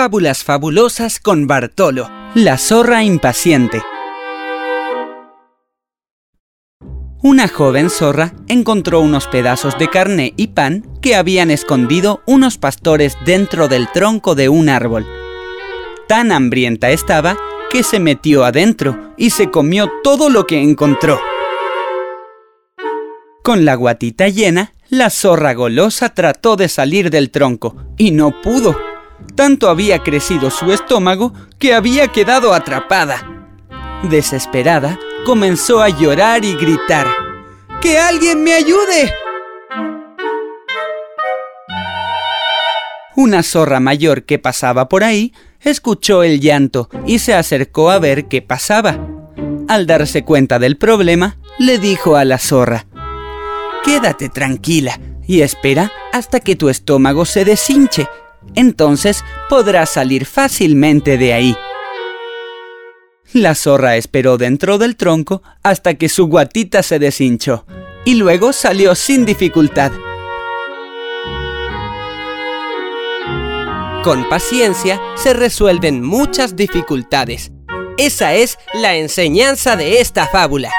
Fábulas fabulosas con Bartolo, la zorra impaciente. Una joven zorra encontró unos pedazos de carne y pan que habían escondido unos pastores dentro del tronco de un árbol. Tan hambrienta estaba que se metió adentro y se comió todo lo que encontró. Con la guatita llena, la zorra golosa trató de salir del tronco y no pudo. Tanto había crecido su estómago que había quedado atrapada. Desesperada, comenzó a llorar y gritar. ¡Que alguien me ayude! Una zorra mayor que pasaba por ahí escuchó el llanto y se acercó a ver qué pasaba. Al darse cuenta del problema, le dijo a la zorra, Quédate tranquila y espera hasta que tu estómago se deshinche. Entonces podrás salir fácilmente de ahí. La zorra esperó dentro del tronco hasta que su guatita se deshinchó y luego salió sin dificultad. Con paciencia se resuelven muchas dificultades. Esa es la enseñanza de esta fábula.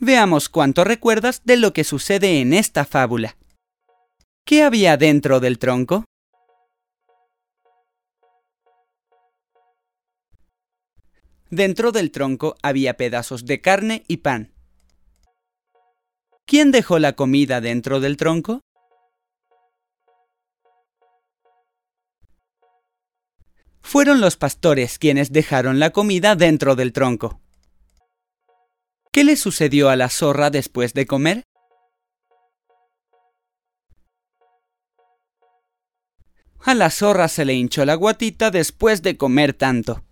Veamos cuánto recuerdas de lo que sucede en esta fábula. ¿Qué había dentro del tronco? Dentro del tronco había pedazos de carne y pan. ¿Quién dejó la comida dentro del tronco? Fueron los pastores quienes dejaron la comida dentro del tronco. ¿Qué le sucedió a la zorra después de comer? A la zorra se le hinchó la guatita después de comer tanto.